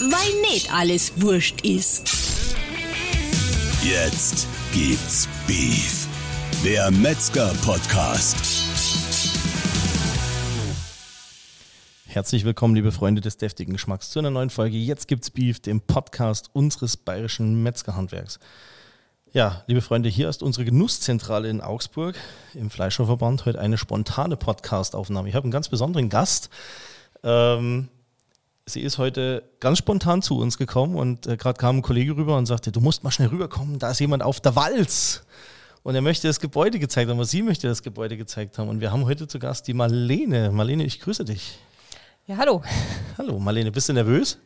weil nicht alles wurscht ist. Jetzt gibt's Beef. Der Metzger-Podcast. Herzlich willkommen, liebe Freunde des deftigen Geschmacks, zu einer neuen Folge. Jetzt gibt's Beef, dem Podcast unseres bayerischen Metzgerhandwerks. Ja, liebe Freunde, hier ist unsere Genusszentrale in Augsburg im Fleischerverband heute eine spontane Podcast-Aufnahme. Ich habe einen ganz besonderen Gast. Ähm, sie ist heute ganz spontan zu uns gekommen und äh, gerade kam ein Kollege rüber und sagte, du musst mal schnell rüberkommen, da ist jemand auf der Walz. Und er möchte das Gebäude gezeigt haben, aber sie möchte das Gebäude gezeigt haben. Und wir haben heute zu Gast die Marlene. Marlene, ich grüße dich. Ja, hallo. Hallo, Marlene, bist du nervös?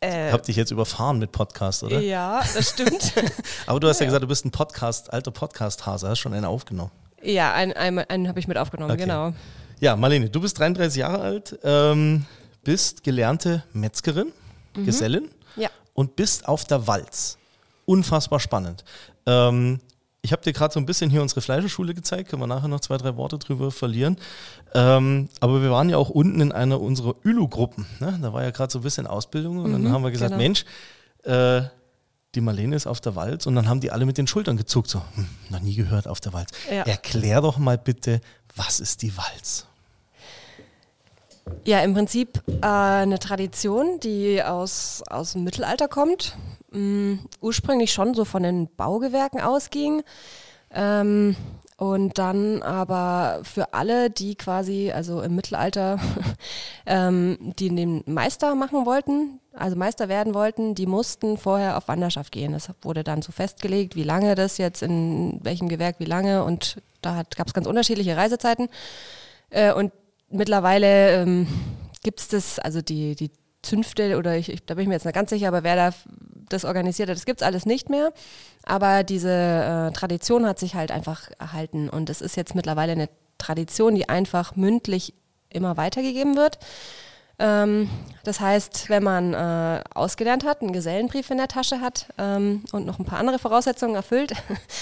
Äh, Hab dich jetzt überfahren mit Podcast, oder? ja, das stimmt. Aber du hast ja, gesagt, du bist ein Podcast, alter Podcast-Hase, hast schon einen aufgenommen. ja, einen, einen, einen habe ich mit aufgenommen, Okay. genau. Ja, Marlene, du bist 33 Jahre alt, ähm, bist gelernte Metzgerin, Gesellin Ja. und bist auf der Walz. Unfassbar spannend. Ähm, ich habe dir gerade so ein bisschen hier unsere Fleischerschule gezeigt, können wir nachher noch zwei, drei Worte drüber verlieren. Ähm, aber wir waren ja auch unten in einer unserer Ülu-Gruppen. Ne? Da war ja gerade so ein bisschen Ausbildung und dann haben wir gesagt, genau. Mensch, äh, die Marlene ist auf der Walz und dann haben die alle mit den Schultern gezuckt, so, hm, noch nie gehört auf der Walz. Ja. Erklär doch mal bitte, was ist die Walz? Ja, im Prinzip äh, eine Tradition, die aus, aus dem Mittelalter kommt. Mm, ursprünglich schon so von den Baugewerken ausging. Ähm, und dann aber für alle, die quasi, also im Mittelalter, ähm, die den Meister machen wollten, also Meister werden wollten, die mussten vorher auf Wanderschaft gehen. Das wurde dann so festgelegt, wie lange das jetzt in welchem Gewerk, wie lange. Und da gab es ganz unterschiedliche Reisezeiten. Äh, und mittlerweile ähm, gibt es das, also die, die Zünfte oder ich, ich, da bin ich mir jetzt nicht ganz sicher, aber wer da das organisiert hat, das gibt es alles nicht mehr. Aber diese äh, Tradition hat sich halt einfach erhalten und es ist jetzt mittlerweile eine Tradition, die einfach mündlich immer weitergegeben wird. Ähm, das heißt, wenn man äh, ausgelernt hat, einen Gesellenbrief in der Tasche hat ähm, und noch ein paar andere Voraussetzungen erfüllt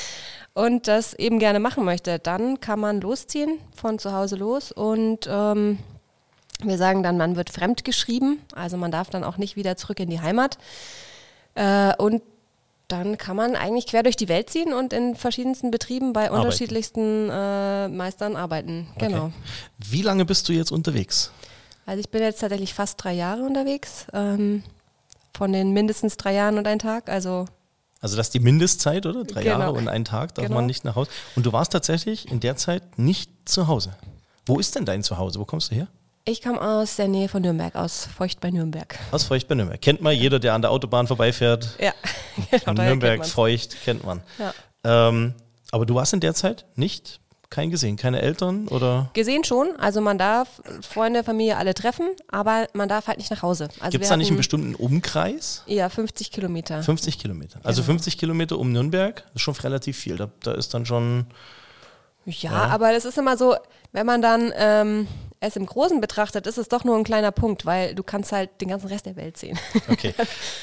und das eben gerne machen möchte, dann kann man losziehen von zu Hause los und ähm, wir sagen dann, man wird fremd geschrieben, also man darf dann auch nicht wieder zurück in die Heimat. Äh, und dann kann man eigentlich quer durch die Welt ziehen und in verschiedensten Betrieben bei Arbeiten. unterschiedlichsten äh, Meistern arbeiten. Genau. Okay. Wie lange bist du jetzt unterwegs? Also ich bin jetzt tatsächlich fast drei Jahre unterwegs. Ähm, von den mindestens drei Jahren und ein Tag. Also Also das ist die Mindestzeit, oder? Drei Genau. Jahre und ein Tag darf Genau. man nicht nach Hause. Und du warst tatsächlich in der Zeit nicht zu Hause. Wo ist denn dein Zuhause? Wo kommst du her? ich komme aus der Nähe von Nürnberg, aus Feucht bei Nürnberg. Aus Feucht bei Nürnberg. Kennt man jeder, der an der Autobahn vorbeifährt. Ja, genau. Nürnberg, kennt. Feucht, kennt man. Ja. Ähm, aber du warst in der Zeit nicht, kein gesehen, keine Eltern oder Gesehen schon, also man darf Freunde, Familie alle treffen, aber man darf halt nicht nach Hause. Also gibt es da nicht einen bestimmten Umkreis? eher 50 Kilometer. 50 Kilometer. Also Genau. 50 Kilometer um Nürnberg ist schon relativ viel. Da, da ist dann schon. Ja, Ja. aber das ist immer so, wenn man dann ähm, es im Großen betrachtet, ist es doch nur ein kleiner Punkt, weil du kannst halt den ganzen Rest der Welt sehen. Okay.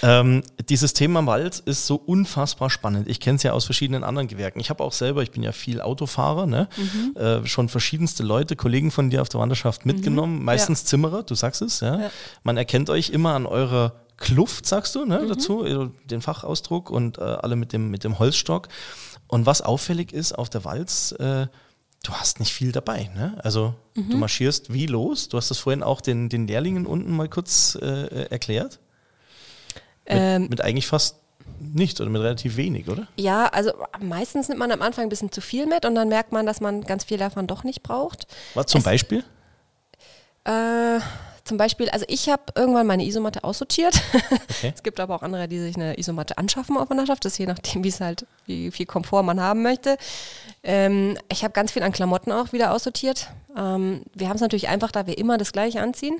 ähm, dieses Thema Wald ist so unfassbar spannend. Ich kenne es ja aus verschiedenen anderen Gewerken. Ich habe auch selber, ich bin ja viel Autofahrer, ne? äh, schon verschiedenste Leute, Kollegen von dir auf der Wanderschaft mitgenommen, meistens Zimmerer, du sagst es, ja? Ja. Man erkennt euch immer an eurer Kluft, sagst du, ne, dazu, äh, den Fachausdruck und äh, alle mit dem, mit dem Holzstock. Und was auffällig ist auf der Walz, äh, du hast nicht viel dabei. Ne? Also du marschierst wie los. Du hast das vorhin auch den, den Lehrlingen unten mal kurz äh, erklärt. Mit, Ähm, mit eigentlich fast nichts oder mit relativ wenig, oder? ja, also meistens nimmt man am Anfang ein bisschen zu viel mit und dann merkt man, dass man ganz viel davon doch nicht braucht. Was zum Es- Beispiel? Äh, zum Beispiel, also ich habe irgendwann meine Isomatte aussortiert. Okay. Es gibt aber auch andere, die sich eine Isomatte anschaffen auf Wanderschaft. Das ist je nachdem, wie es halt, wie viel Komfort man haben möchte. Ähm, ich habe ganz viel an Klamotten auch wieder aussortiert. Ähm, wir haben es natürlich einfach, da wir immer das Gleiche anziehen.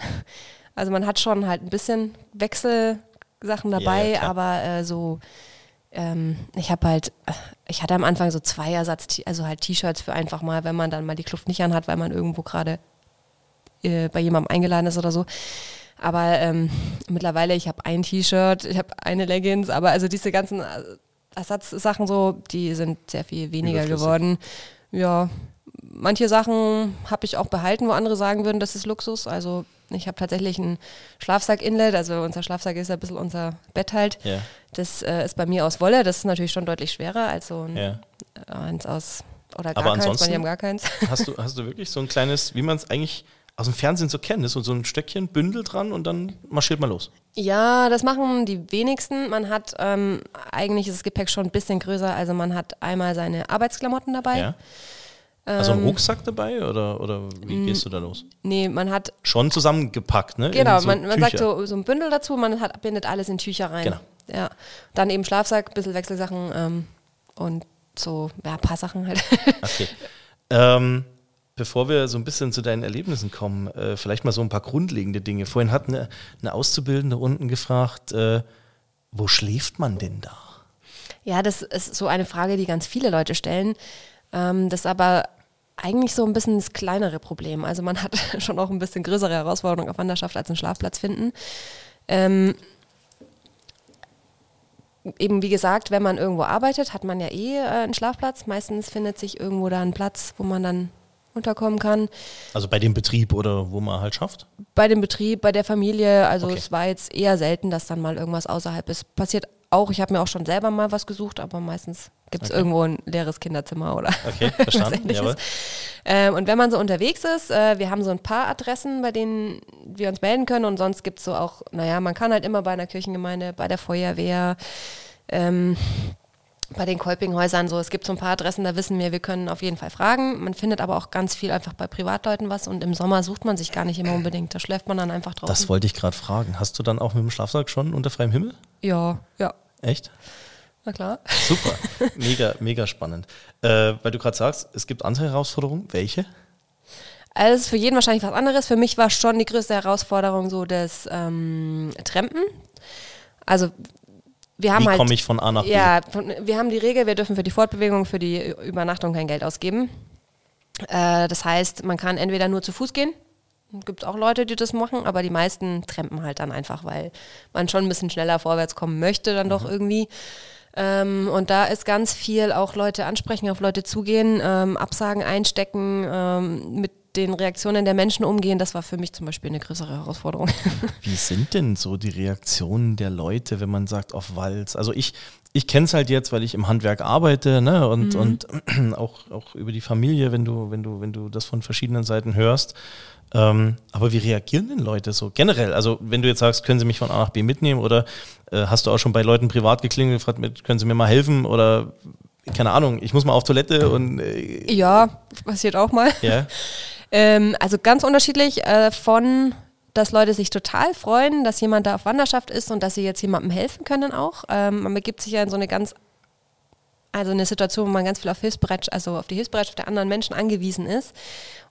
Also man hat schon halt ein bisschen Wechselsachen dabei, ja, aber äh, so ähm, ich habe halt, ich hatte am Anfang so zwei Ersatz, also halt T-Shirts für einfach mal, wenn man dann mal die Kluft nicht anhat, weil man irgendwo gerade äh, bei jemandem eingeladen ist oder so. Aber ähm, mittlerweile, ich habe ein T-Shirt, ich habe eine Leggings, aber also diese ganzen äh, Ersatzsachen so, die sind sehr viel weniger geworden. Ja, manche Sachen habe ich auch behalten, wo andere sagen würden, das ist Luxus. Also Ich habe tatsächlich ein Schlafsack-Inlet, also unser Schlafsack ist ein bisschen unser Bett halt. Ja. Das äh, ist bei mir aus Wolle, das ist natürlich schon deutlich schwerer als so ein, Ja. eins aus, oder gar Aber keins, ansonsten- manche haben gar keins. Hast du, hast du wirklich so ein kleines, wie man es eigentlich aus dem Fernsehen so kennt, ist so ein Stöckchen, Bündel dran und dann marschiert man los. Ja, das machen die wenigsten. Man hat ähm, eigentlich ist das Gepäck schon ein bisschen größer. Also man hat einmal seine Arbeitsklamotten dabei. Ja. Also Ähm, ein Rucksack dabei oder, oder wie gehst du da los? Nee, man hat, Schon zusammengepackt, ne? genau, so man, man sagt so, so ein Bündel dazu, man hat, bindet alles in Tücher rein. Genau. Ja. Dann eben Schlafsack, bisschen Wechselsachen ähm, und so, ja, ein paar Sachen halt. Okay. Ähm, bevor wir so ein bisschen zu deinen Erlebnissen kommen, äh, vielleicht mal so ein paar grundlegende Dinge. Vorhin hat eine, eine Auszubildende unten gefragt, äh, wo schläft man denn da? Ja, das ist so eine Frage, die ganz viele Leute stellen. Ähm, das ist aber eigentlich so ein bisschen das kleinere Problem. Also man hat schon auch ein bisschen größere Herausforderungen auf Wanderschaft als einen Schlafplatz finden. Ähm, eben wie gesagt, wenn man irgendwo arbeitet, hat man ja eh äh, einen Schlafplatz. Meistens findet sich irgendwo da ein Platz, wo man dann unterkommen kann. Also bei dem Betrieb oder wo man halt schafft? Bei dem Betrieb, bei der Familie, also Okay. es war jetzt eher selten, dass dann mal irgendwas außerhalb ist. Passiert auch, ich habe mir auch schon selber mal was gesucht, aber meistens gibt es Okay. irgendwo ein leeres Kinderzimmer oder Okay, was verstanden. Jawohl. Ähm, und wenn man so unterwegs ist, äh, wir haben so ein paar Adressen, bei denen wir uns melden können und sonst gibt es so auch, naja, man kann halt immer bei einer Kirchengemeinde, bei der Feuerwehr, ähm, bei den Kolpinghäusern so, es gibt so ein paar Adressen, da wissen wir, wir können auf jeden Fall fragen. Man findet aber auch ganz viel einfach bei Privatleuten was und im Sommer sucht man sich gar nicht immer unbedingt. Da schläft man dann einfach draußen. Das wollte ich gerade fragen. Hast du dann auch mit dem Schlafsack schon unter freiem Himmel? ja, ja, Echt? na klar. Super. mega, mega spannend. Äh, weil du gerade sagst, es gibt andere Herausforderungen. Welche? Also es ist für jeden wahrscheinlich was anderes. Für mich war schon die größte Herausforderung so das ähm, Trampen. Also wir haben Wie halt komme ich von A nach B? Ja, wir haben die Regel, wir dürfen für die Fortbewegung, für die Übernachtung kein Geld ausgeben. Äh, das heißt, man kann entweder nur zu Fuß gehen. Gibt es auch Leute, die das machen, aber die meisten trampen halt dann einfach, weil man schon ein bisschen schneller vorwärts kommen möchte, dann doch irgendwie. Ähm, und da ist ganz viel auch Leute ansprechen, auf Leute zugehen, ähm, Absagen einstecken, ähm, mit den Reaktionen der Menschen umgehen. Das war für mich zum Beispiel eine größere Herausforderung. Wie sind denn so die Reaktionen der Leute, wenn man sagt auf Walz? Also ich, ich kenne es halt jetzt, weil ich im Handwerk arbeite, ne? Und, und auch, auch über die Familie, wenn du, wenn du, wenn du das von verschiedenen Seiten hörst. Ähm, aber wie reagieren denn Leute so generell? Also wenn du jetzt sagst, können sie mich von A nach B mitnehmen oder äh, hast du auch schon bei Leuten privat geklingelt und gefragt, mit, können sie mir mal helfen oder keine Ahnung, ich muss mal auf Toilette und äh, ja, passiert auch mal. ja. Ähm, also ganz unterschiedlich äh, von, dass Leute sich total freuen, dass jemand da auf Wanderschaft ist und dass sie jetzt jemandem helfen können auch. Ähm, man begibt sich ja in so eine ganz, also eine Situation, wo man ganz viel auf Hilfsbereitschaft, also auf die Hilfsbereitschaft der anderen Menschen angewiesen ist.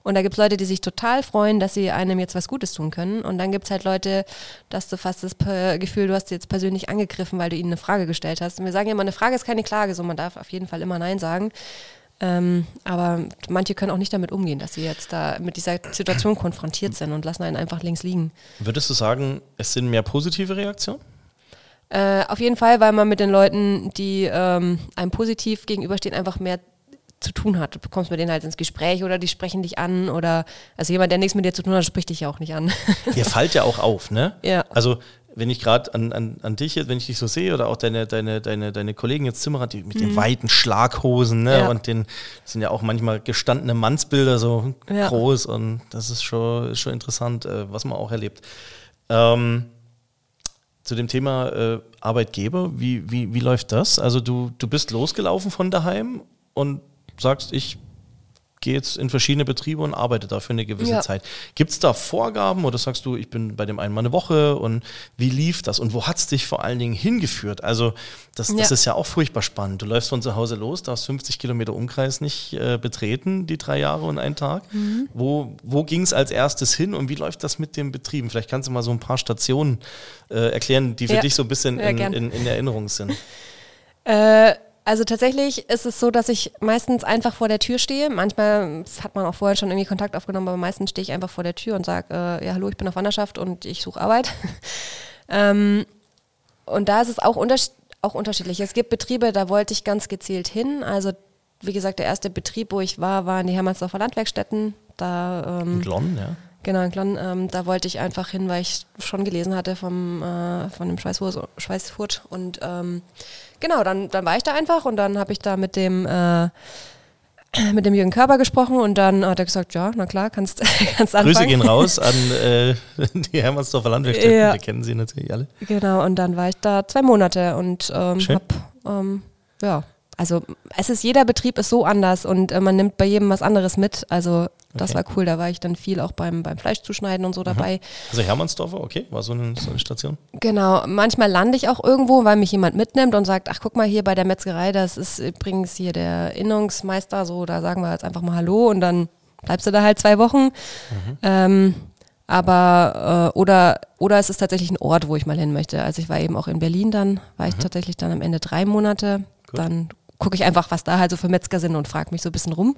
Und da gibt es Leute, die sich total freuen, dass sie einem jetzt was Gutes tun können. Und dann gibt es halt Leute, dass du fast das Gefühl, du hast jetzt persönlich angegriffen, weil du ihnen eine Frage gestellt hast. Und wir sagen ja immer, eine Frage ist keine Klage, so man darf auf jeden Fall immer Nein sagen. Ähm, aber manche können auch nicht damit umgehen, dass sie jetzt da mit dieser Situation konfrontiert sind und lassen einen einfach links liegen. Würdest du sagen, es sind mehr positive Reaktionen? Äh, auf jeden Fall, weil man mit den Leuten, die ähm, einem positiv gegenüberstehen, einfach mehr zu tun hat. Du bekommst mit denen halt ins Gespräch oder die sprechen dich an oder also jemand, der nichts mit dir zu tun hat, spricht dich ja auch nicht an. Ihr fallt ja auch auf, ne? Ja. Also wenn ich gerade an, an, an dich jetzt, wenn ich dich so sehe oder auch deine, deine, deine, deine Kollegen jetzt Zimmerer, die mit den weiten Schlaghosen, ne? Mhm. Ja. Und den das sind ja auch manchmal gestandene Mannsbilder so Ja. groß und das ist schon, schon interessant, äh, was man auch erlebt. Ähm, zu dem Thema äh, Arbeitgeber, wie, wie, wie läuft das? Also du, du bist losgelaufen von daheim und sagst, ich gehe jetzt in verschiedene Betriebe und arbeite da für eine gewisse Ja. Zeit. Gibt es da Vorgaben oder sagst du, ich bin bei dem einen mal eine Woche und wie lief das und wo hat es dich vor allen Dingen hingeführt? Also das, das Ja. ist ja auch furchtbar spannend. Du läufst von zu Hause los, darfst 50 Kilometer Umkreis nicht äh, betreten, die drei Jahre und einen Tag. Mhm. Wo, wo ging es als erstes hin und wie läuft das mit den Betrieben? Vielleicht kannst du mal so ein paar Stationen äh, erklären, die für Ja. dich so ein bisschen in, in, in Erinnerung sind. Äh, also tatsächlich ist es so, dass ich meistens einfach vor der Tür stehe. Manchmal hat man auch vorher schon irgendwie Kontakt aufgenommen, aber meistens stehe ich einfach vor der Tür und sage, äh, ja hallo, ich bin auf Wanderschaft und ich suche Arbeit. ähm, und da ist es auch, unters auch unterschiedlich. Es gibt Betriebe, da wollte ich ganz gezielt hin. Also wie gesagt, der erste Betrieb, wo ich war, waren die Hermannsdorfer Landwerkstätten. Da ähm, Glonn, ja. Genau, in Klon, ähm, da wollte ich einfach hin, weil ich schon gelesen hatte vom, äh, von dem Schweißfurt, Schweißfurt und ähm, genau, dann, dann war ich da einfach und dann habe ich da mit dem äh, mit dem Jürgen Körber gesprochen und dann hat er gesagt, ja, na klar, kannst, kannst anfangen. Grüße gehen raus an äh, die Hermannsdorfer Landwirtschaft, Ja. wir kennen sie natürlich alle. Genau, und dann war ich da zwei Monate und ähm, Schön. hab, ähm, ja, also es ist, jeder Betrieb ist so anders und äh, man nimmt bei jedem was anderes mit. Also das Okay. war cool, da war ich dann viel auch beim, beim Fleischzuschneiden und so dabei. Also Hermannsdorfer, okay, war so eine, so eine Station. Genau, manchmal lande ich auch irgendwo, weil mich jemand mitnimmt und sagt, ach guck mal hier bei der Metzgerei, das ist übrigens hier der Innungsmeister, so da sagen wir jetzt einfach mal Hallo und dann bleibst du da halt zwei Wochen. Ähm, aber äh, oder oder es ist tatsächlich ein Ort, wo ich mal hin möchte. Also ich war eben auch in Berlin dann, war ich tatsächlich dann am Ende drei Monate. Dann gucke ich einfach, was da halt so für Metzger sind und frage mich so ein bisschen rum.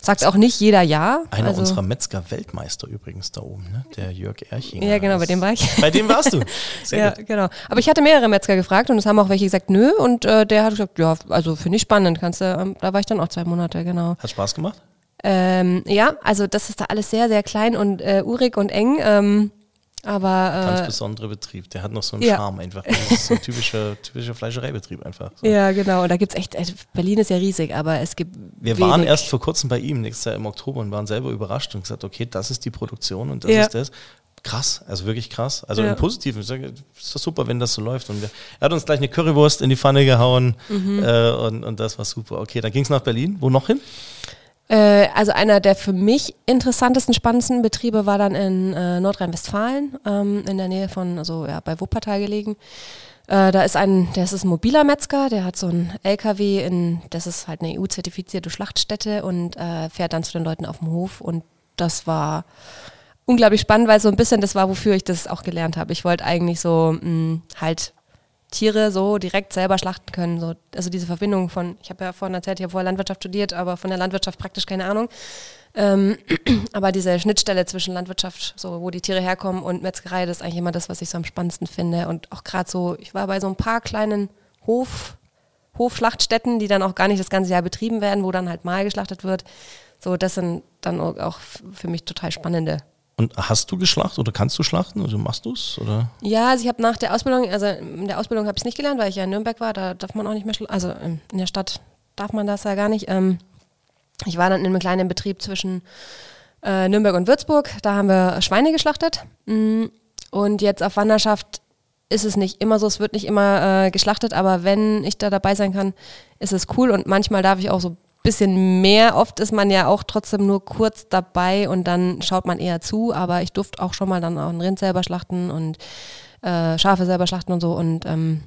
Sagt auch nicht jeder ja. Einer also, unserer Metzger-Weltmeister übrigens da oben, ne? der Jörg Erchinger. Ja, genau, bei dem war ich. Bei dem warst du. Sehr ja, gut. genau. Aber ich hatte mehrere Metzger gefragt und es haben auch welche gesagt, nö. Und äh, der hat gesagt, ja, also finde ich spannend. Kannst du, ähm, da war ich dann auch zwei Monate, genau. Hat Spaß gemacht? Ähm, ja, also das ist da alles sehr, sehr klein und äh, urig und eng. Ähm, aber Ganz äh, besonderer Betrieb. Der hat noch so einen ja. Charme einfach. Das ist so ein typischer, typischer Fleischereibetrieb einfach. So. ja, genau. Und da gibt es echt, äh, Berlin ist ja riesig, aber es gibt. Wir wenig. waren erst vor kurzem bei ihm, nächstes Jahr im Oktober, und waren selber überrascht und gesagt, okay, das ist die Produktion und das Ja. ist das. Krass, also wirklich krass. Also Ja. im Positiven. Ich sage, ist doch super, wenn das so läuft. Und wir, er hat uns gleich eine Currywurst in die Pfanne gehauen Mhm. äh, und, und das war super. Okay, dann ging es nach Berlin. Wo noch hin? Äh, also einer der für mich interessantesten, spannendsten Betriebe war dann in äh, Nordrhein-Westfalen, ähm, in der Nähe von, also ja, bei Wuppertal gelegen. Äh, da ist ein, das ist ein mobiler Metzger, der hat so ein LKW in, das ist halt eine EU-zertifizierte Schlachtstätte und äh, fährt dann zu den Leuten auf dem Hof und das war unglaublich spannend, weil so ein bisschen das war, wofür ich das auch gelernt habe. Ich wollte eigentlich so mh, halt Tiere so direkt selber schlachten können. So, also diese Verbindung von, ich habe ja vorhin erzählt, ich habe vorher Landwirtschaft studiert, aber von der Landwirtschaft praktisch keine Ahnung. Ähm, aber diese Schnittstelle zwischen Landwirtschaft, so wo die Tiere herkommen und Metzgerei, das ist eigentlich immer das, was ich so am spannendsten finde. Und auch gerade so, ich war bei so ein paar kleinen Hof, Hofschlachtstätten, die dann auch gar nicht das ganze Jahr betrieben werden, wo dann halt mal geschlachtet wird. So, das sind dann auch auch für mich total spannende Und hast du geschlachtet oder kannst du schlachten? Also machst du es? Oder? Ja, also ich habe nach der Ausbildung, also in der Ausbildung habe ich es nicht gelernt, weil ich ja in Nürnberg war, da darf man auch nicht mehr, schla- also in der Stadt darf man das ja gar nicht. Ähm, ich war dann in einem kleinen Betrieb zwischen äh, Nürnberg und Würzburg, da haben wir Schweine geschlachtet. Mm, Und jetzt auf Wanderschaft ist es nicht immer so, es wird nicht immer äh, geschlachtet, aber wenn ich da dabei sein kann, ist es cool und manchmal darf ich auch so bisschen mehr. Oft ist man ja auch trotzdem nur kurz dabei und dann schaut man eher zu, aber ich durfte auch schon mal dann auch ein Rind selber schlachten und äh, Schafe selber schlachten und so und ähm,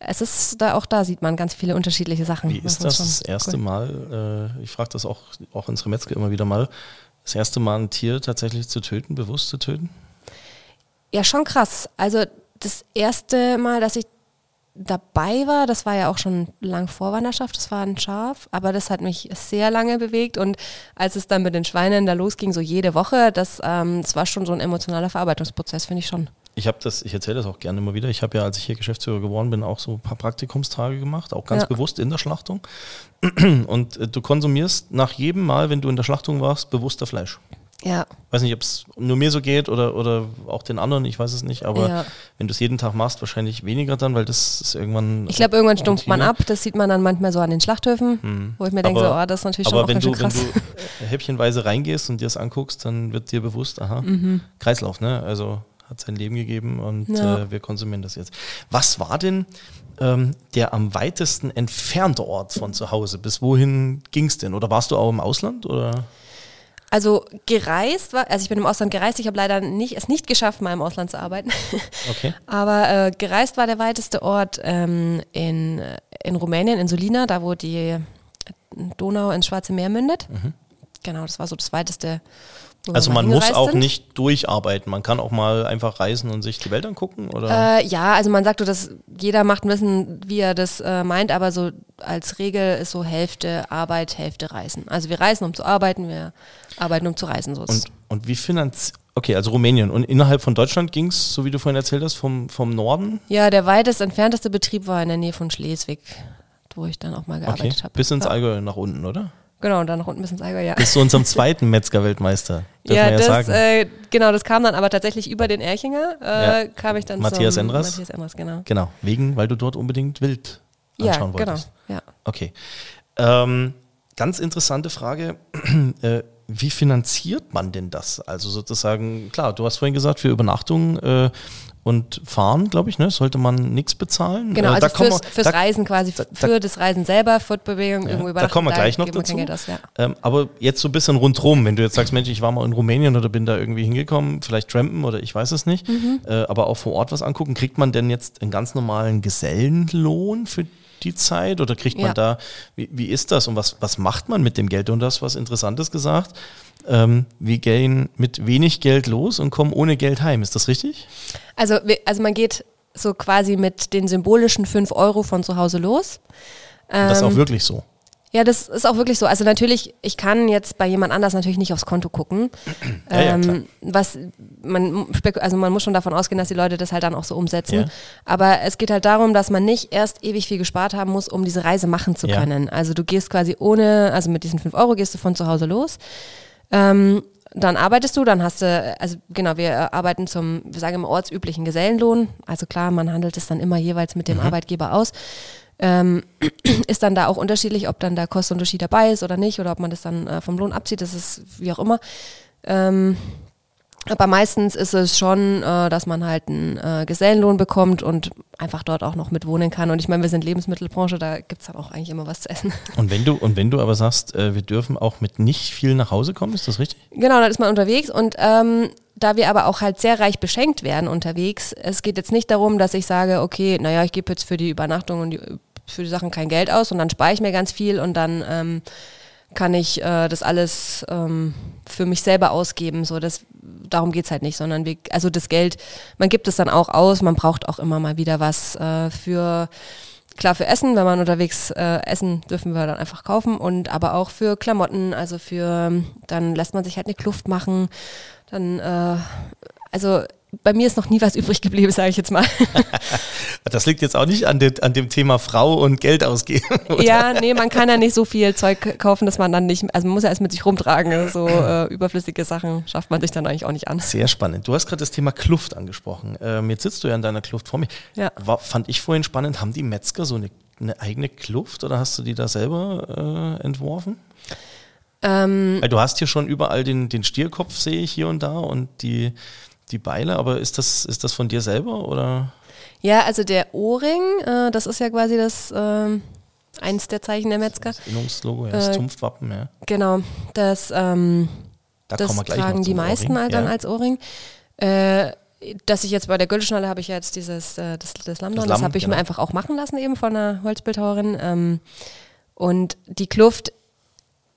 es ist da auch da sieht man ganz viele unterschiedliche Sachen. Wie ist das das erste cool. Mal? Äh, ich frage das auch, auch unsere Metzger immer wieder mal. Das erste Mal ein Tier tatsächlich zu töten, bewusst zu töten? Ja, schon krass. Also das erste Mal, dass ich dabei war, das war ja auch schon lang vor Wanderschaft, das war ein Schaf, aber das hat mich sehr lange bewegt und als es dann mit den Schweinen da losging, so jede Woche, das, ähm, das war schon so ein emotionaler Verarbeitungsprozess, finde ich schon. Ich habe das, ich erzähle das auch gerne immer wieder. Ich habe ja, als ich hier Geschäftsführer geworden bin, auch so ein paar Praktikumstage gemacht, auch ganz Ja. bewusst in der Schlachtung. Und äh, du konsumierst nach jedem Mal, wenn du in der Schlachtung warst, bewusster Fleisch. Ja, weiß nicht, ob es nur mir so geht oder, oder auch den anderen, ich weiß es nicht, aber Ja. wenn du es jeden Tag machst, wahrscheinlich weniger dann, weil das ist irgendwann. ich glaube, irgendwann stumpft man ab, das sieht man dann manchmal so an den Schlachthöfen, wo ich mir denke, so, oh, das ist natürlich schon Aber auch wenn du, schön wenn krass. du äh, häppchenweise reingehst und dir das anguckst, dann wird dir bewusst, aha, Kreislauf, ne? Also hat sein Leben gegeben und Ja. äh, wir konsumieren das jetzt. Was war denn ähm, der am weitesten entfernte Ort von zu Hause? Bis wohin ging es denn? Oder warst du auch im Ausland? Oder? Also gereist war, also ich bin im Ausland gereist, ich habe leider nicht, es nicht geschafft, mal im Ausland zu arbeiten. Okay. Aber äh, gereist war der weiteste Ort ähm, in, in Rumänien, in Solina, da wo die Donau ins Schwarze Meer mündet. Genau, das war so das weiteste. Also man muss auch sind. nicht durcharbeiten. Man kann auch mal einfach reisen und sich die Welt angucken, oder? Äh, ja, also man sagt so, dass jeder macht ein bisschen, wie er das äh, meint, aber so als Regel ist so Hälfte Arbeit, Hälfte Reisen. Also wir reisen, um zu arbeiten, wir arbeiten, um zu reisen. So Und, und wie finanz... Okay, also Rumänien. Und innerhalb von Deutschland ging es, so wie du vorhin erzählt hast, vom, vom Norden ja, der weitest entfernteste Betrieb war in der Nähe von Schleswig, wo ich dann auch mal okay, gearbeitet habe. bis ins. Allgäu nach unten, oder? Genau, und dann noch unten bis ins Allgäu, ja. Bis zu unserem zweiten Metzger-Weltmeister. Ja, ja das, sagen. äh, genau, das kam dann aber tatsächlich über den Erchinger, äh, Ja. kam ich dann Matthias zum Endras? Matthias Endras, genau. genau, wegen, weil du dort unbedingt wild Ja, anschauen genau, wolltest. ja. Okay. Ähm, ganz interessante Frage. äh, wie finanziert man denn das? Also sozusagen, klar, du hast vorhin gesagt, für Übernachtung äh, und Fahren, glaube ich, ne, sollte man nichts bezahlen. Genau, äh, also fürs, wir- fürs da- Reisen quasi, da- für das Reisen selber, Fortbewegung, Ja, irgendwo da kommen wir gleich noch dazu. aus, ja. Ähm, aber jetzt so ein bisschen rundrum, wenn du jetzt sagst, Mensch, ich war mal in Rumänien oder bin da irgendwie hingekommen, vielleicht trampen oder ich weiß es nicht, Mhm. äh, aber auch vor Ort was angucken, kriegt man denn jetzt einen ganz normalen Gesellenlohn für die Zeit oder kriegt man Ja. da, wie, wie ist das und was, was macht man mit dem Geld? Und du hast was Interessantes gesagt, ähm, wir gehen mit wenig Geld los und kommen ohne Geld heim, ist das richtig? Also, also man geht so quasi mit den symbolischen 5 Euro von zu Hause los. das ist auch Ähm, wirklich so. Ja, das ist auch wirklich so. Also natürlich, ich kann jetzt bei jemand anders natürlich nicht aufs Konto gucken. Ja, ja, ähm, was man also man muss schon davon ausgehen, dass die Leute das halt dann auch so umsetzen. Ja. Aber es geht halt darum, dass man nicht erst ewig viel gespart haben muss, um diese Reise machen zu Ja. können. Also du gehst quasi ohne, also mit diesen 5 Euro gehst du von zu Hause los. Ähm, dann arbeitest du, dann hast du, also genau, wir arbeiten zum, wir sagen im ortsüblichen Gesellenlohn. Also klar, man handelt es dann immer jeweils mit dem Arbeitgeber aus. Ähm, ist dann da auch unterschiedlich, ob dann der Kostenunterschied dabei ist oder nicht, oder ob man das dann äh, vom Lohn abzieht, das ist wie auch immer. Ähm, aber meistens ist es schon, äh, dass man halt einen äh, Gesellenlohn bekommt und einfach dort auch noch mit wohnen kann. Und ich meine, wir sind Lebensmittelbranche, da gibt es dann auch eigentlich immer was zu essen. Und wenn du, und wenn du aber sagst, äh, wir dürfen auch mit nicht viel nach Hause kommen, ist das richtig? Genau, dann ist man unterwegs und ähm, da wir aber auch halt sehr reich beschenkt werden unterwegs, es geht jetzt nicht darum, dass ich sage, okay, naja, ich gebe jetzt für die Übernachtung und die, für die Sachen kein Geld aus und dann spare ich mir ganz viel und dann ähm, kann ich äh, das alles ähm, für mich selber ausgeben. So, das, darum geht's halt nicht, sondern wir, also das Geld, man gibt es dann auch aus, man braucht auch immer mal wieder was äh, für klar für Essen, wenn man unterwegs äh, essen, dürfen wir dann einfach kaufen und aber auch für Klamotten, also für, dann lässt man sich halt eine Kluft machen, dann, äh, also bei mir ist noch nie was übrig geblieben, sage ich jetzt mal. Das liegt jetzt auch nicht an, dem- an dem Thema Frau und Geld ausgeben. oder? ja, nee, man kann ja nicht so viel Zeug kaufen, dass man dann nicht, also man muss ja erst mit sich rumtragen, so äh, überflüssige Sachen schafft man sich dann eigentlich auch nicht an. Sehr spannend. Du hast gerade das Thema Kluft angesprochen. Ähm, jetzt sitzt du ja in deiner Kluft vor mir. Ja. War, fand ich vorhin spannend. Haben die Metzger so eine, eine eigene Kluft oder hast du die da selber äh, entworfen? Ähm, Weil du hast hier schon überall den, den Stierkopf, sehe ich hier und da und die, die Beile, aber ist das, ist das von dir selber oder? ja, also der Ohrring, äh, das ist ja quasi das, ähm, eins der Zeichen der Metzger. Das Innungslogo, ja, das Äh, Zunftwappen, ja. Genau, das, ähm, Da das tragen die meisten Ohrring. halt dann ja. als Ohrring. Äh, dass ich jetzt bei der Güldeschnalle habe ich ja jetzt dieses, äh, das, das Lamm, Das das, habe ich genau. mir einfach auch machen lassen eben von einer Holzbildhauerin. Ähm, und die Kluft,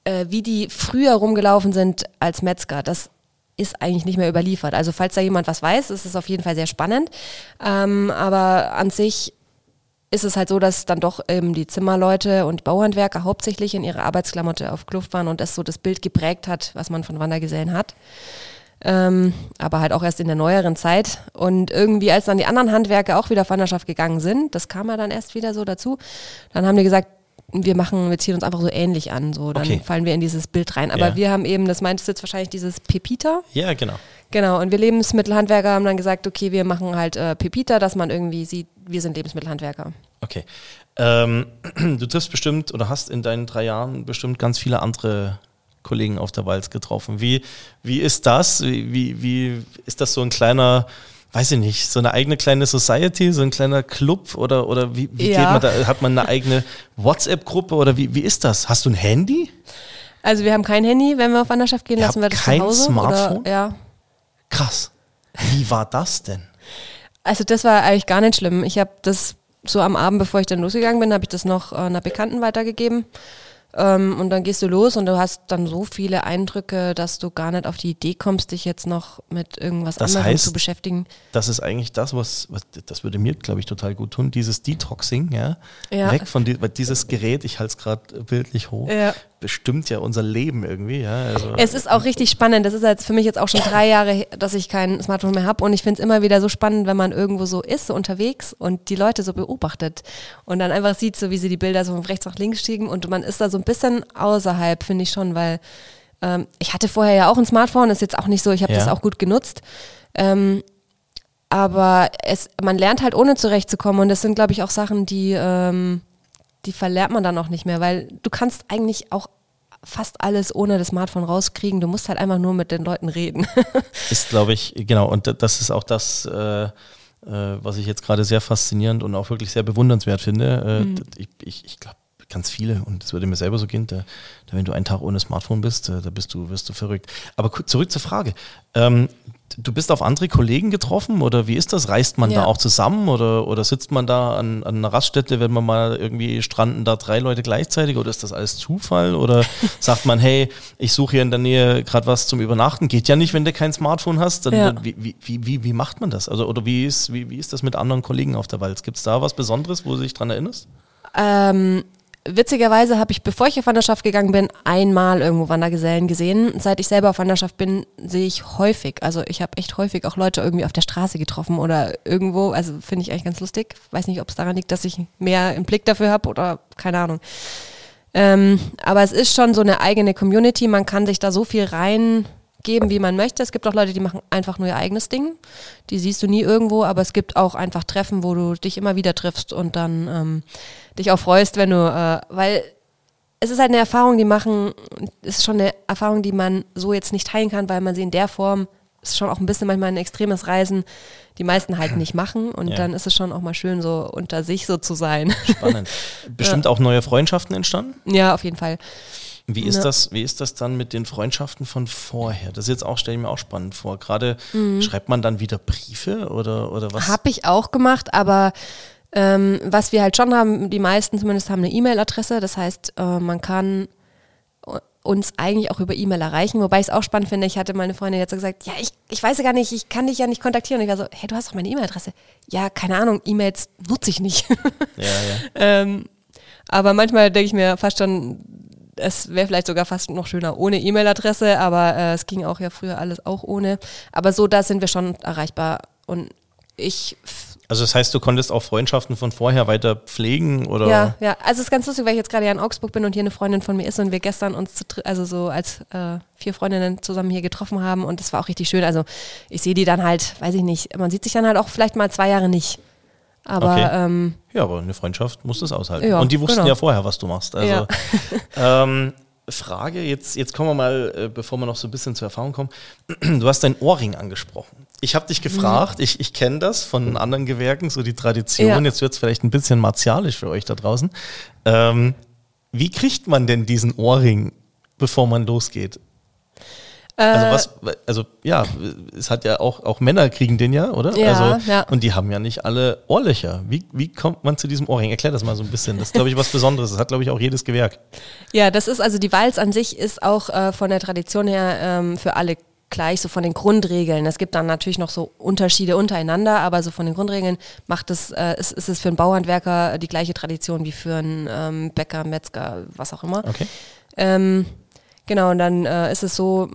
äh, wie die früher rumgelaufen sind als Metzger, das ist eigentlich nicht mehr überliefert. Also falls da jemand was weiß, ist es auf jeden Fall sehr spannend. Ähm, aber an sich ist es halt so, dass dann doch ähm, die Zimmerleute und Bauhandwerker hauptsächlich in ihrer Arbeitsklamotte auf Kluft waren und das so das Bild geprägt hat, was man von Wandergesellen hat. Ähm, aber halt auch erst in der neueren Zeit. Und irgendwie, als dann die anderen Handwerker auch wieder auf Wanderschaft gegangen sind, das kam ja dann erst wieder so dazu, dann haben die gesagt, wir machen, wir ziehen uns einfach so ähnlich an, so dann Okay. fallen wir in dieses Bild rein. Aber Ja. wir haben eben, das meintest du jetzt wahrscheinlich dieses Pepita. Ja, genau. Genau, und wir Lebensmittelhandwerker haben dann gesagt, okay, wir machen halt äh, Pepita, dass man irgendwie sieht, wir sind Lebensmittelhandwerker. Okay. Ähm, du triffst bestimmt oder hast in deinen drei Jahren bestimmt ganz viele andere Kollegen auf der Walz getroffen. Wie, wie ist das? Wie, wie, wie ist das so ein kleiner, weiß ich nicht, so eine eigene kleine Society, so ein kleiner Club oder, oder wie, wie Ja. geht man da? Hat man eine eigene WhatsApp-Gruppe oder wie, wie ist das? Hast du ein Handy? Also wir haben kein Handy, wenn wir auf Wanderschaft gehen, lassen wir das kein zu Hause. Smartphone? Oder, ja. Krass. Wie war das denn? Also das war eigentlich gar nicht schlimm. Ich habe das so am Abend, bevor ich dann losgegangen bin, habe ich das noch äh, einer Bekannten weitergegeben. Ähm, und dann gehst du los und du hast dann so viele Eindrücke, dass du gar nicht auf die Idee kommst, dich jetzt noch mit irgendwas Das anderem heißt- zu beschäftigen. Das ist eigentlich das, was, was das würde mir, glaube ich, total gut tun. Dieses Detoxing, ja. Ja. Weg von di weil dieses Gerät, ich halte es gerade bildlich hoch, Ja. Bestimmt ja unser Leben irgendwie, ja. Also, Es ist auch richtig spannend. Das ist jetzt für mich jetzt auch schon drei Jahre, dass ich kein Smartphone mehr habe. Und ich finde es immer wieder so spannend, wenn man irgendwo so ist, so unterwegs und die Leute so beobachtet und dann einfach sieht, so wie sie die Bilder so von rechts nach links schieben und man ist da so so ein bisschen außerhalb, finde ich schon, weil ähm, ich hatte vorher ja auch ein Smartphone, ist jetzt auch nicht so, ich habe Ja. das auch gut genutzt. Ähm, aber es, man lernt halt ohne zurechtzukommen und das sind, glaube ich, auch Sachen, die, ähm, die verlernt man dann auch nicht mehr, weil du kannst eigentlich auch fast alles ohne das Smartphone rauskriegen. Du musst halt einfach nur mit den Leuten reden. Ist, glaube ich, genau, und da- das ist auch das, äh, äh, was ich jetzt gerade sehr faszinierend und auch wirklich sehr bewundernswert finde. Äh, Mhm. Ich, ich, ich glaube, ganz viele, und das würde mir selber so gehen, da, da, wenn du einen Tag ohne Smartphone bist, äh, da bist du, wirst du verrückt. Aber zurück zur Frage. Ähm, du bist auf andere Kollegen getroffen oder wie ist das? Reist man da Ja. auch zusammen oder, oder sitzt man da an, an einer Raststätte, wenn man mal irgendwie stranden da drei Leute gleichzeitig oder ist das alles Zufall oder sagt man, hey, ich suche hier in der Nähe gerade was zum Übernachten? Geht ja nicht, wenn du kein Smartphone hast. Dann, Ja. wie, wie, wie, wie macht man das? Also, oder wie ist, wie, wie ist das mit anderen Kollegen auf der Walz? Gibt es da was Besonderes, wo du dich dran erinnerst? Ähm, witzigerweise habe ich, bevor ich auf Wanderschaft gegangen bin, einmal irgendwo Wandergesellen gesehen. Seit ich selber auf Wanderschaft bin, sehe ich häufig, also ich habe echt häufig auch Leute irgendwie auf der Straße getroffen oder irgendwo, also finde ich eigentlich ganz lustig. Weiß nicht, ob es daran liegt, dass ich mehr im Blick dafür habe oder keine Ahnung. Ähm, aber es ist schon so eine eigene Community, man kann sich da so viel reingeben, wie man möchte. Es gibt auch Leute, die machen einfach nur ihr eigenes Ding. Die siehst du nie irgendwo, aber es gibt auch einfach Treffen, wo du dich immer wieder triffst und dann ähm, dich auch freust, wenn du, äh, weil es ist halt eine Erfahrung, die machen, es ist schon eine Erfahrung, die man so jetzt nicht teilen kann, weil man sie in der Form, ist schon auch ein bisschen manchmal ein extremes Reisen, die meisten halt nicht machen und Ja. dann ist es schon auch mal schön, so unter sich so zu sein. Spannend. Bestimmt auch neue Freundschaften entstanden? ja, auf jeden Fall. Wie ist, Ja. das, wie ist das dann mit den Freundschaften von vorher? Das ist jetzt auch, stelle ich mir auch spannend vor. Gerade Mhm. schreibt man dann wieder Briefe oder, oder was? Habe ich auch gemacht, aber ähm, was wir halt schon haben, die meisten zumindest haben eine E-Mail-Adresse. Das heißt, äh, man kann uns eigentlich auch über E-Mail erreichen. Wobei ich es auch spannend finde, ich hatte meine Freundin jetzt so gesagt, ja, ich, ich weiß ja gar nicht, ich kann dich ja nicht kontaktieren. Und ich war so, hey, du hast doch meine E-Mail-Adresse. Ja, keine Ahnung, E-Mails nutze ich nicht. ja, ja. ähm, aber manchmal denke ich mir fast schon, es wäre vielleicht sogar fast noch schöner ohne E-Mail-Adresse, aber äh, es ging auch ja früher alles auch ohne. Aber so, da sind wir schon erreichbar. Und ich Also das heißt, du konntest auch Freundschaften von vorher weiter pflegen oder? Ja, ja. Also es ist ganz lustig, weil ich jetzt gerade ja in Augsburg bin und hier eine Freundin von mir ist und wir gestern uns zu, also so als äh, vier Freundinnen zusammen hier getroffen haben und das war auch richtig schön. Also ich sehe die dann halt, weiß ich nicht, man sieht sich dann halt auch vielleicht mal zwei Jahre nicht. Aber Okay. ähm, Ja, aber eine Freundschaft muss das aushalten. Ja, Und die wussten genau. ja vorher, was du machst. Also, Ja. ähm, Frage, jetzt, jetzt kommen wir mal, äh, bevor wir noch so ein bisschen zur Erfahrung kommen. Du hast dein Ohrring angesprochen. Ich habe dich gefragt, ich, ich kenne das von anderen Gewerken, so die Tradition. Ja. Jetzt wird es vielleicht ein bisschen martialisch für euch da draußen. Ähm, wie kriegt man denn diesen Ohrring, bevor man losgeht? Also äh, was, also ja, es hat ja auch, auch Männer kriegen den ja, oder? Ja, also, ja. Und die haben ja nicht alle Ohrlöcher. Wie, wie kommt man zu diesem Ohrring? Erklär das mal so ein bisschen. Das ist, glaube ich, was Besonderes. Das hat, glaube ich, auch jedes Gewerk. ja, das ist also die Walz an sich ist auch äh, von der Tradition her ähm, für alle gleich, so von den Grundregeln. Es gibt dann natürlich noch so Unterschiede untereinander, aber so von den Grundregeln macht es, äh, ist, ist es für einen Bauhandwerker die gleiche Tradition wie für einen ähm, Bäcker, Metzger, was auch immer. Okay. Ähm, genau, und dann äh, ist es so,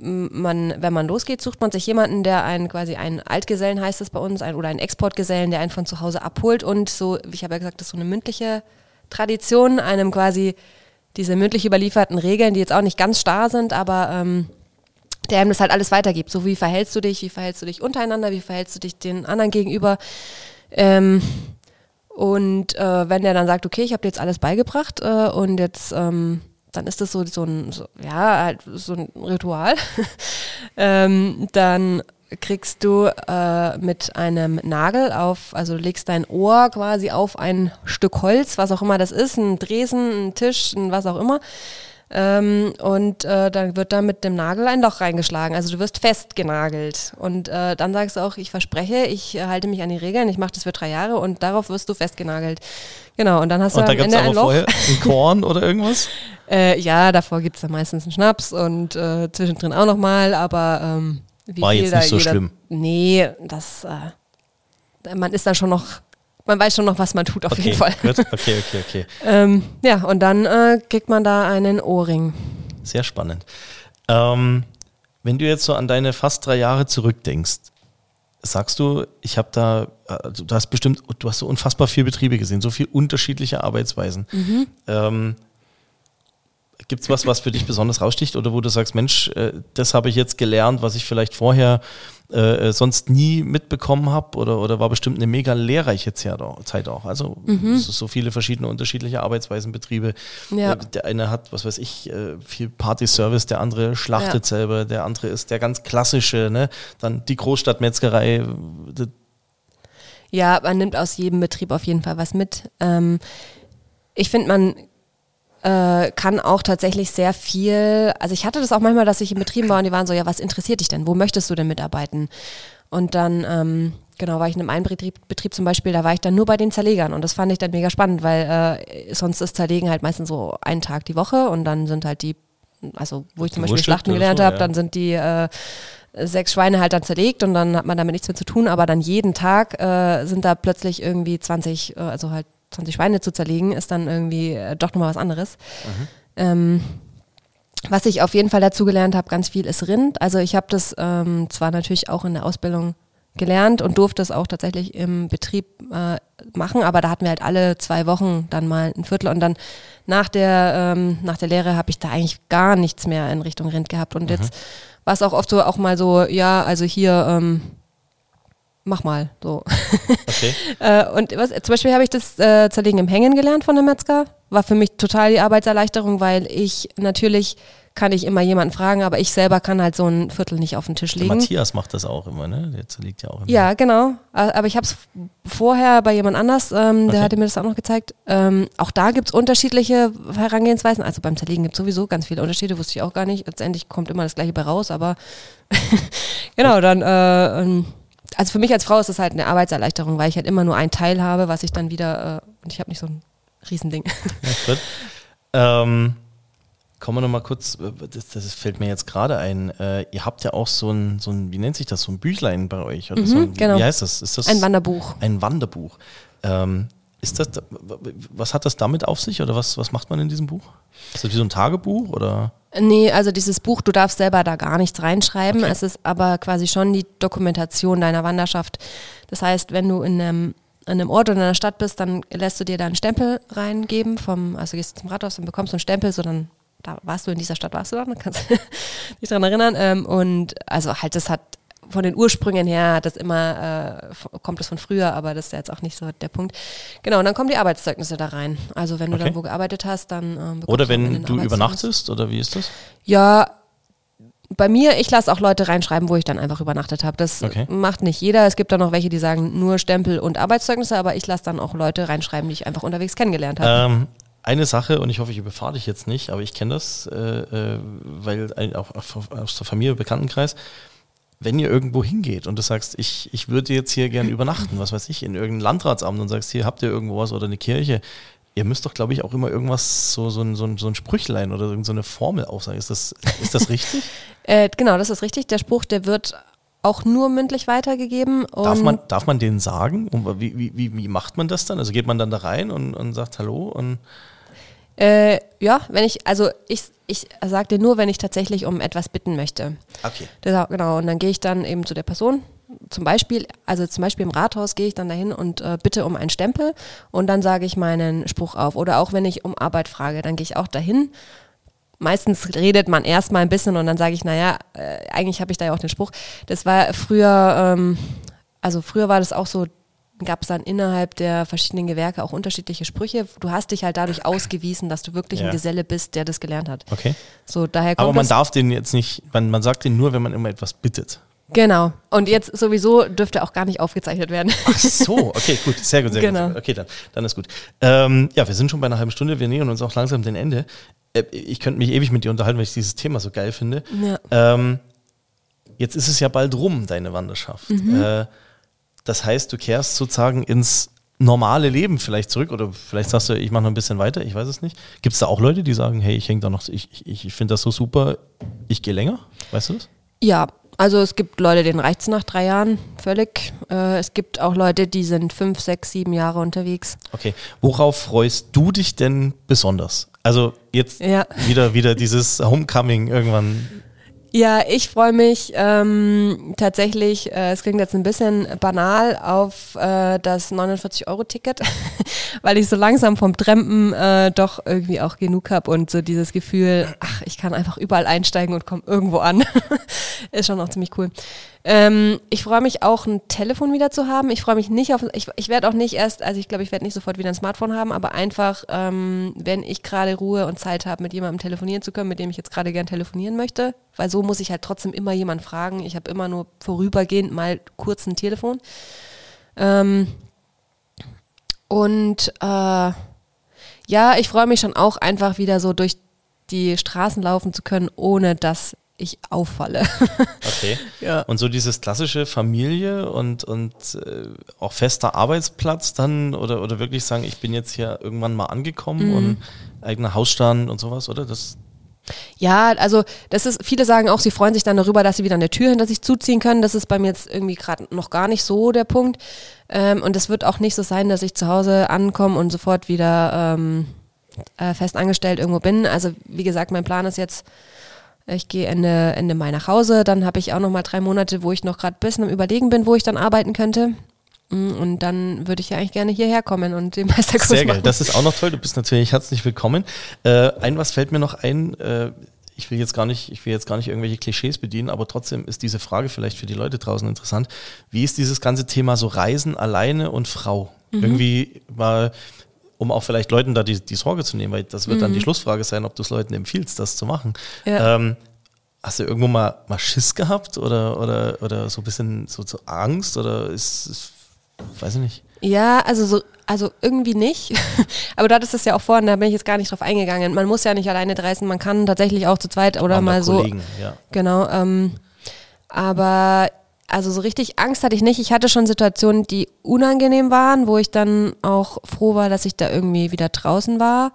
man, wenn man losgeht, sucht man sich jemanden, der einen quasi einen Altgesellen heißt es bei uns, ein, oder einen Exportgesellen, der einen von zu Hause abholt und so, ich habe ja gesagt, das ist so eine mündliche Tradition, einem quasi diese mündlich überlieferten Regeln, die jetzt auch nicht ganz starr sind, aber ähm, der einem das halt alles weitergibt. So wie verhältst du dich, wie verhältst du dich untereinander, wie verhältst du dich den anderen gegenüber. Ähm, und äh, wenn der dann sagt, okay, ich habe dir jetzt alles beigebracht äh, und jetzt, ähm, dann ist das so, so ein, so, ja, halt so ein Ritual, ähm, dann kriegst du äh, mit einem Nagel auf, also du legst dein Ohr quasi auf ein Stück Holz, was auch immer das ist, ein Dresen, ein Tisch, ein was auch immer. Ähm, und äh, dann wird da mit dem Nagel ein Loch reingeschlagen. Also du wirst festgenagelt. Und äh, dann sagst du auch, ich verspreche, ich äh, halte mich an die Regeln, ich mache das für drei Jahre und darauf wirst du festgenagelt. Genau, und dann hast du Und da am es Ende ein Loch. vorher ein Korn oder irgendwas? Äh, ja, davor gibt es dann meistens einen Schnaps und äh, zwischendrin auch nochmal, aber ähm, wie War jetzt nicht so jeder, schlimm. Nee, das, äh, man ist dann schon noch, man weiß schon noch, was man tut auf Okay, jeden Fall. gut. Okay, okay, okay. Ähm, ja, und dann äh, kriegt man da einen Ohrring. Sehr spannend. Ähm, wenn du jetzt so an deine fast drei Jahre zurückdenkst, sagst du, ich habe da, äh, du hast bestimmt, du hast so unfassbar viele Betriebe gesehen, so viele unterschiedliche Arbeitsweisen. Mhm. Ähm, Gibt es was, was für dich besonders raussticht oder wo du sagst, Mensch, äh, das habe ich jetzt gelernt, was ich vielleicht vorher äh, sonst nie mitbekommen habe oder, oder war bestimmt eine mega lehrreiche Zeit auch. Also Mhm. so viele verschiedene unterschiedliche Arbeitsweisen, Betriebe. Ja. Äh, Der eine hat, was weiß ich, äh, viel Party-Service, der andere schlachtet Ja. selber, der andere ist der ganz klassische, ne? Dann die Großstadtmetzgerei. Ja, man nimmt aus jedem Betrieb auf jeden Fall was mit. Ähm, ich finde, man äh, kann auch tatsächlich sehr viel, also ich hatte das auch manchmal, dass ich in Betrieben war und die waren so, ja, was interessiert dich denn? Wo möchtest du denn mitarbeiten? Und dann, ähm, genau, war ich in einem einen Betrieb, Betrieb zum Beispiel, da war ich dann nur bei den Zerlegern und das fand ich dann mega spannend, weil äh, sonst ist Zerlegen halt meistens so einen Tag die Woche und dann sind halt die, also wo ich zum Beispiel Schlachten gelernt so, habe, ja. dann sind die äh, sechs Schweine halt dann zerlegt und dann hat man damit nichts mehr zu tun, aber dann jeden Tag äh, sind da plötzlich irgendwie 20, äh, also halt 20 Schweine zu zerlegen, ist dann irgendwie äh, doch nochmal was anderes. Ähm, was ich auf jeden Fall dazu gelernt habe, ganz viel ist Rind. Also ich habe das ähm, zwar natürlich auch in der Ausbildung gelernt und durfte es auch tatsächlich im Betrieb äh, machen, aber da hatten wir halt alle zwei Wochen dann mal ein Viertel und dann nach der, ähm, nach der Lehre habe ich da eigentlich gar nichts mehr in Richtung Rind gehabt und jetzt war es auch oft so, auch mal so, ja, also hier, ähm, mach mal, so. Okay. Äh, und was, zum Beispiel habe ich das äh, Zerlegen im Hängen gelernt von der Metzger. War für mich total die Arbeitserleichterung, weil ich natürlich kann ich immer jemanden fragen, aber ich selber kann halt so ein Viertel nicht auf den Tisch Der legen. Matthias macht das auch immer, ne? Der zerlegt ja auch immer. Ja, genau. Aber ich habe es vorher bei jemand anders, ähm, der Okay. hatte mir das auch noch gezeigt. Ähm, auch da gibt es unterschiedliche Herangehensweisen. Also beim Zerlegen gibt es sowieso ganz viele Unterschiede, wusste ich auch gar nicht. Letztendlich kommt immer das gleiche bei raus, aber genau, dann, äh, ähm, also für mich als Frau ist das halt eine Arbeitserleichterung, weil ich halt immer nur ein Teil habe, was ich dann wieder, äh, und ich habe nicht so ein Riesending. Ja, gut. Ähm, kommen wir nochmal kurz, äh, das, das fällt mir jetzt gerade ein. Äh, ihr habt ja auch so ein, so ein, wie nennt sich das, so ein Büchlein bei euch? Oder Mhm, so ein, genau. Wie heißt das? Ist das Ein Wanderbuch. Ein Wanderbuch. Ähm, ist das, was hat das damit auf sich oder was, was macht man in diesem Buch? Ist das wie so ein Tagebuch oder? Nee, also dieses Buch, du darfst selber da gar nichts reinschreiben. Okay. Es ist aber quasi schon die Dokumentation deiner Wanderschaft. Das heißt, wenn du in einem, in einem Ort oder in einer Stadt bist, dann lässt du dir da einen Stempel reingeben vom, also gehst du zum Rathaus und bekommst so einen Stempel, so dann da warst du in dieser Stadt, warst du dann, kannst dich daran erinnern. Ähm, und also halt, das hat von den Ursprüngen her hat das immer, äh, kommt das von früher, aber das ist ja jetzt auch nicht so der Punkt. Genau, und dann kommen die Arbeitszeugnisse da rein. Also wenn du Okay. dann wo gearbeitet hast, dann ähm, bekommst Oder wenn du übernachtest oder wie ist das? Ja, bei mir, ich lasse auch Leute reinschreiben, wo ich dann einfach übernachtet habe. Das Okay. macht nicht jeder. Es gibt da noch welche, die sagen nur Stempel und Arbeitszeugnisse, aber ich lasse dann auch Leute reinschreiben, die ich einfach unterwegs kennengelernt habe. Ähm, eine Sache, und ich hoffe, ich überfahre dich jetzt nicht, aber ich kenne das, äh, äh, weil auch auch aus der Familie, Bekanntenkreis, wenn ihr irgendwo hingeht und du sagst, ich, ich würde jetzt hier gern übernachten, was weiß ich, in irgendeinem Landratsamt und sagst, hier habt ihr irgendwo was oder eine Kirche, ihr müsst doch, glaube ich, auch immer irgendwas, so, so, ein, so, ein, so ein Sprüchlein oder so eine Formel aufsagen. Ist das, ist das richtig? Äh, genau, das ist richtig. Der Spruch, der wird auch nur mündlich weitergegeben. Darf, man, darf man den sagen? Und wie, wie, wie, wie macht man das dann? Also geht man dann da rein und, und sagt Hallo und Äh, ja, wenn ich, also ich, ich sage dir nur, wenn ich tatsächlich um etwas bitten möchte. okay. Das, genau, und dann gehe ich dann eben zu der Person. Zum Beispiel, also zum Beispiel im Rathaus gehe ich dann dahin und äh, bitte um einen Stempel und dann sage ich meinen Spruch auf. Oder auch wenn ich um Arbeit frage, dann gehe ich auch dahin. Meistens redet man erstmal ein bisschen und dann sage ich, naja, äh, eigentlich habe ich da ja auch den Spruch. Das war früher, ähm, also früher war das auch so, gab es dann innerhalb der verschiedenen Gewerke auch unterschiedliche Sprüche. Du hast dich halt dadurch ausgewiesen, dass du wirklich Ja. ein Geselle bist, der das gelernt hat. Okay. So, daher kommt Aber man darf den jetzt nicht, man, man sagt den nur, wenn man immer etwas bittet. Genau. Und jetzt sowieso dürfte auch gar nicht aufgezeichnet werden. Ach so, okay, gut, sehr gut, sehr Genau. gut. Okay, dann, dann ist gut. Ähm, ja, wir sind schon bei einer halben Stunde, wir nähern uns auch langsam dem Ende. Äh, ich könnte mich ewig mit dir unterhalten, weil ich dieses Thema so geil finde. Ja. Ähm, jetzt ist es ja bald rum, deine Wanderschaft. Äh, das heißt, du kehrst sozusagen ins normale Leben vielleicht zurück oder vielleicht sagst du, ich mache noch ein bisschen weiter, ich weiß es nicht. Gibt es da auch Leute, die sagen, hey, ich hänge da noch, ich, ich, ich finde das so super, ich gehe länger? Weißt du das? Ja, also es gibt Leute, denen reicht es nach drei Jahren völlig. Äh, es gibt auch Leute, die sind fünf, sechs, sieben Jahre unterwegs. Okay, worauf freust du dich denn besonders? Also jetzt Ja. wieder, wieder dieses Homecoming irgendwann. Ja, ich freue mich ähm, tatsächlich, äh, es klingt jetzt ein bisschen banal, auf äh, das 49-Euro-Ticket, weil ich so langsam vom Trempen äh, doch irgendwie auch genug habe und so dieses Gefühl, ach, ich kann einfach überall einsteigen und komme irgendwo an. Ist schon auch ziemlich cool. Ähm, ich freue mich auch, ein Telefon wieder zu haben. Ich freue mich nicht auf, ich, ich werde auch nicht erst, also ich glaube, ich werde nicht sofort wieder ein Smartphone haben, aber einfach, ähm, wenn ich gerade Ruhe und Zeit habe, mit jemandem telefonieren zu können, mit dem ich jetzt gerade gern telefonieren möchte, weil so muss ich halt trotzdem immer jemanden fragen. Ich habe immer nur vorübergehend mal kurz ein Telefon. Ähm, und äh, ja, ich freue mich schon auch einfach wieder so durch die Straßen laufen zu können, ohne dass ich auffalle. Okay. Ja. Und so dieses klassische Familie und, und äh, auch fester Arbeitsplatz dann oder, oder wirklich sagen, ich bin jetzt hier irgendwann mal angekommen Mhm. und eigener Hausstand und sowas, oder? Das, Ja, also das ist, viele sagen auch, sie freuen sich dann darüber, dass sie wieder eine Tür hinter sich zuziehen können. Das ist bei mir jetzt irgendwie gerade noch gar nicht so der Punkt. Ähm, und es wird auch nicht so sein, dass ich zu Hause ankomme und sofort wieder ähm, äh, fest angestellt irgendwo bin. Also wie gesagt, mein Plan ist jetzt, ich gehe Ende, Ende Mai nach Hause, dann habe ich auch noch mal drei Monate, wo ich noch gerade ein bisschen am Überlegen bin, wo ich dann arbeiten könnte. Mm, Und dann würde ich ja eigentlich gerne hierher kommen und den Meisterkurs Sehr geil. machen. Das ist auch noch toll. Du bist natürlich herzlich willkommen. Äh, ein was fällt mir noch ein. Äh, ich will jetzt gar nicht, ich will jetzt gar nicht irgendwelche Klischees bedienen, aber trotzdem ist diese Frage vielleicht für die Leute draußen interessant. Wie ist dieses ganze Thema so Reisen alleine und Frau? Mhm. Irgendwie mal, um auch vielleicht Leuten da die, die Sorge zu nehmen, weil das wird Mhm. dann die Schlussfrage sein, ob du es Leuten empfiehlst, das zu machen. Ja. Ähm, hast du irgendwo mal, mal Schiss gehabt oder, oder, oder so ein bisschen so, so Angst oder ist, ist weiß ich nicht. Ja, also so, also irgendwie nicht. Aber du hattest es ja auch vorhin, da bin ich jetzt gar nicht drauf eingegangen. Man muss ja nicht alleine reisen, man kann tatsächlich auch zu zweit oder da mal so. Kollegen, ja. Genau. Ähm, aber also so richtig Angst hatte ich nicht. Ich hatte schon Situationen, die unangenehm waren, wo ich dann auch froh war, dass ich da irgendwie wieder draußen war.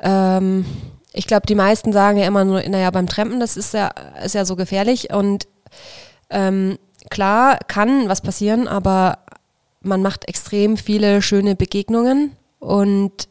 Ähm, ich glaube, die meisten sagen ja immer nur, naja, beim Trampen, das ist ja, ist ja so gefährlich. Und ähm, klar kann was passieren, aber man macht extrem viele schöne Begegnungen und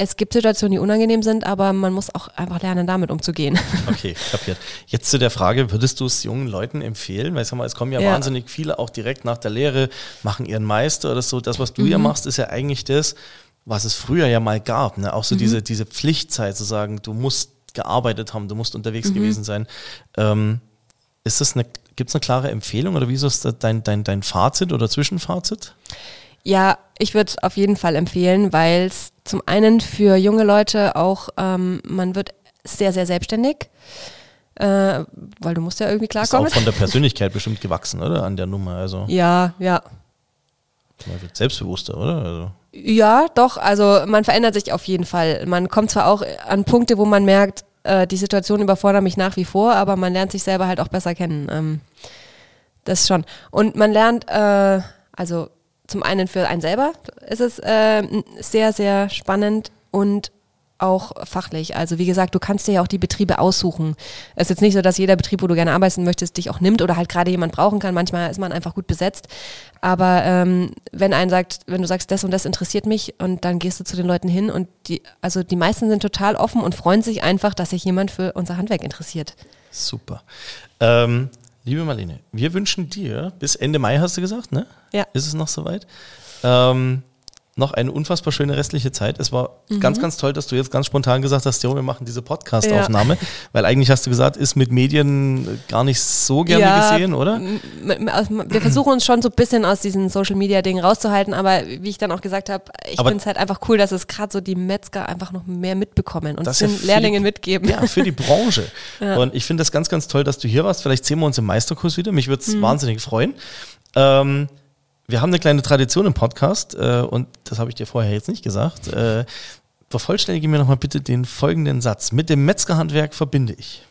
es gibt Situationen, die unangenehm sind, aber man muss auch einfach lernen, damit umzugehen. Okay, kapiert. Jetzt zu der Frage, würdest du es jungen Leuten empfehlen? Weil ich sag mal, es kommen ja, Ja. wahnsinnig viele auch direkt nach der Lehre, machen ihren Meister oder so. Das, was du ja machst, ist ja eigentlich das, was es früher ja mal gab. Ne? Auch so diese, diese Pflichtzeit zu sagen, du musst gearbeitet haben, du musst unterwegs gewesen sein. Ähm, ist das eine, gibt es eine klare Empfehlung oder wieso ist das dein, dein, dein Fazit oder Zwischenfazit? Ja, ich würde es auf jeden Fall empfehlen, weil es zum einen für junge Leute auch, ähm, man wird sehr, sehr selbstständig, äh, weil du musst ja irgendwie Ist auch klarkommen. von der Persönlichkeit bestimmt gewachsen, oder? An der Nummer. Also Ja, ja. man wird selbstbewusster, oder? Also, Ja, doch, also man verändert sich auf jeden Fall. Man kommt zwar auch an Punkte, wo man merkt, äh, die Situation überfordert mich nach wie vor, aber man lernt sich selber halt auch besser kennen. Ähm, das schon. Und man lernt, äh, also zum einen für einen selber ist es äh, sehr, sehr spannend und auch fachlich. Also wie gesagt, du kannst dir ja auch die Betriebe aussuchen. Es ist jetzt nicht so, dass jeder Betrieb, wo du gerne arbeiten möchtest, dich auch nimmt oder halt gerade jemand brauchen kann. Manchmal ist man einfach gut besetzt. Aber ähm, wenn ein sagt, wenn du sagst, das und das interessiert mich und dann gehst du zu den Leuten hin und die, also die meisten sind total offen und freuen sich einfach, dass sich jemand für unser Handwerk interessiert. Super. Ähm, liebe Marlene, wir wünschen dir bis Ende Mai, hast du gesagt, ne? Ja. Ist es noch soweit? Ähm, noch eine unfassbar schöne restliche Zeit. Es war Mhm. ganz, ganz toll, dass du jetzt ganz spontan gesagt hast, jo, wir machen diese Podcast-Aufnahme. Weil eigentlich hast du gesagt, ist mit Medien gar nicht so gerne gesehen, oder? aus- Wir versuchen uns schon so ein bisschen aus diesen Social-Media-Dingen rauszuhalten, aber wie ich dann auch gesagt habe, ich finde es halt einfach cool, dass es gerade so die Metzger einfach noch mehr mitbekommen und ist ja den für die- Lehrlingen mitgeben. Ja, für die Branche. Ja. Und ich finde das ganz, ganz toll, dass du hier warst. Vielleicht sehen wir uns im Meisterkurs wieder. Mich würde es Mhm. wahnsinnig freuen. Ähm, wir haben eine kleine Tradition im Podcast äh, und das habe ich dir vorher jetzt nicht gesagt. Äh, vervollständige mir nochmal bitte den folgenden Satz. Mit dem Metzgerhandwerk verbinde ich.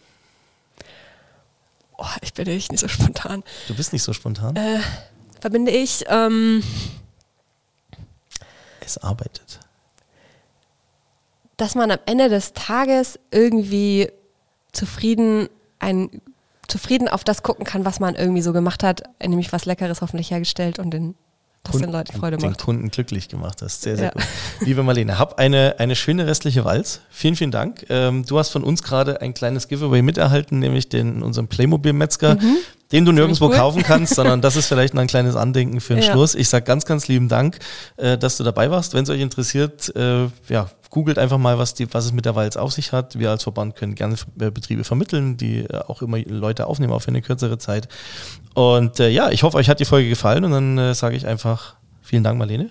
Oh, ich bin echt nicht so spontan. Du bist nicht so spontan. Äh, verbinde ich ähm, Es arbeitet. dass man am Ende des Tages irgendwie zufrieden ein zufrieden auf das gucken kann, was man irgendwie so gemacht hat, nämlich was Leckeres hoffentlich hergestellt und den dass den Leuten Freude den macht. Kunden glücklich gemacht hast. Sehr, sehr Ja. gut. Liebe Marlene, hab eine, eine schöne restliche Walz. Vielen, vielen Dank. Ähm, du hast von uns gerade ein kleines Giveaway miterhalten, nämlich den unseren Playmobil-Metzger, den du nirgendwo cool. kaufen kannst, sondern das ist vielleicht noch ein kleines Andenken für den Ja. Schluss. Ich sage ganz, ganz lieben Dank, äh, dass du dabei warst. Wenn es euch interessiert, äh, ja, googelt einfach mal, was, die, was es mit der Walz auf sich hat. Wir als Verband können gerne äh, Betriebe vermitteln, die äh, auch immer Leute aufnehmen, auch für eine kürzere Zeit. Und äh, ja, ich hoffe, euch hat die Folge gefallen und dann äh, sage ich einfach vielen Dank, Marlene.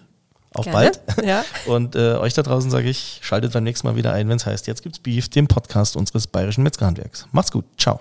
Auf Gerne. bald. Ja. Und äh, euch da draußen sage ich, schaltet beim nächsten Mal wieder ein, wenn es heißt, jetzt gibt's Beef, dem Podcast unseres bayerischen Metzgerhandwerks. Macht's gut. Ciao.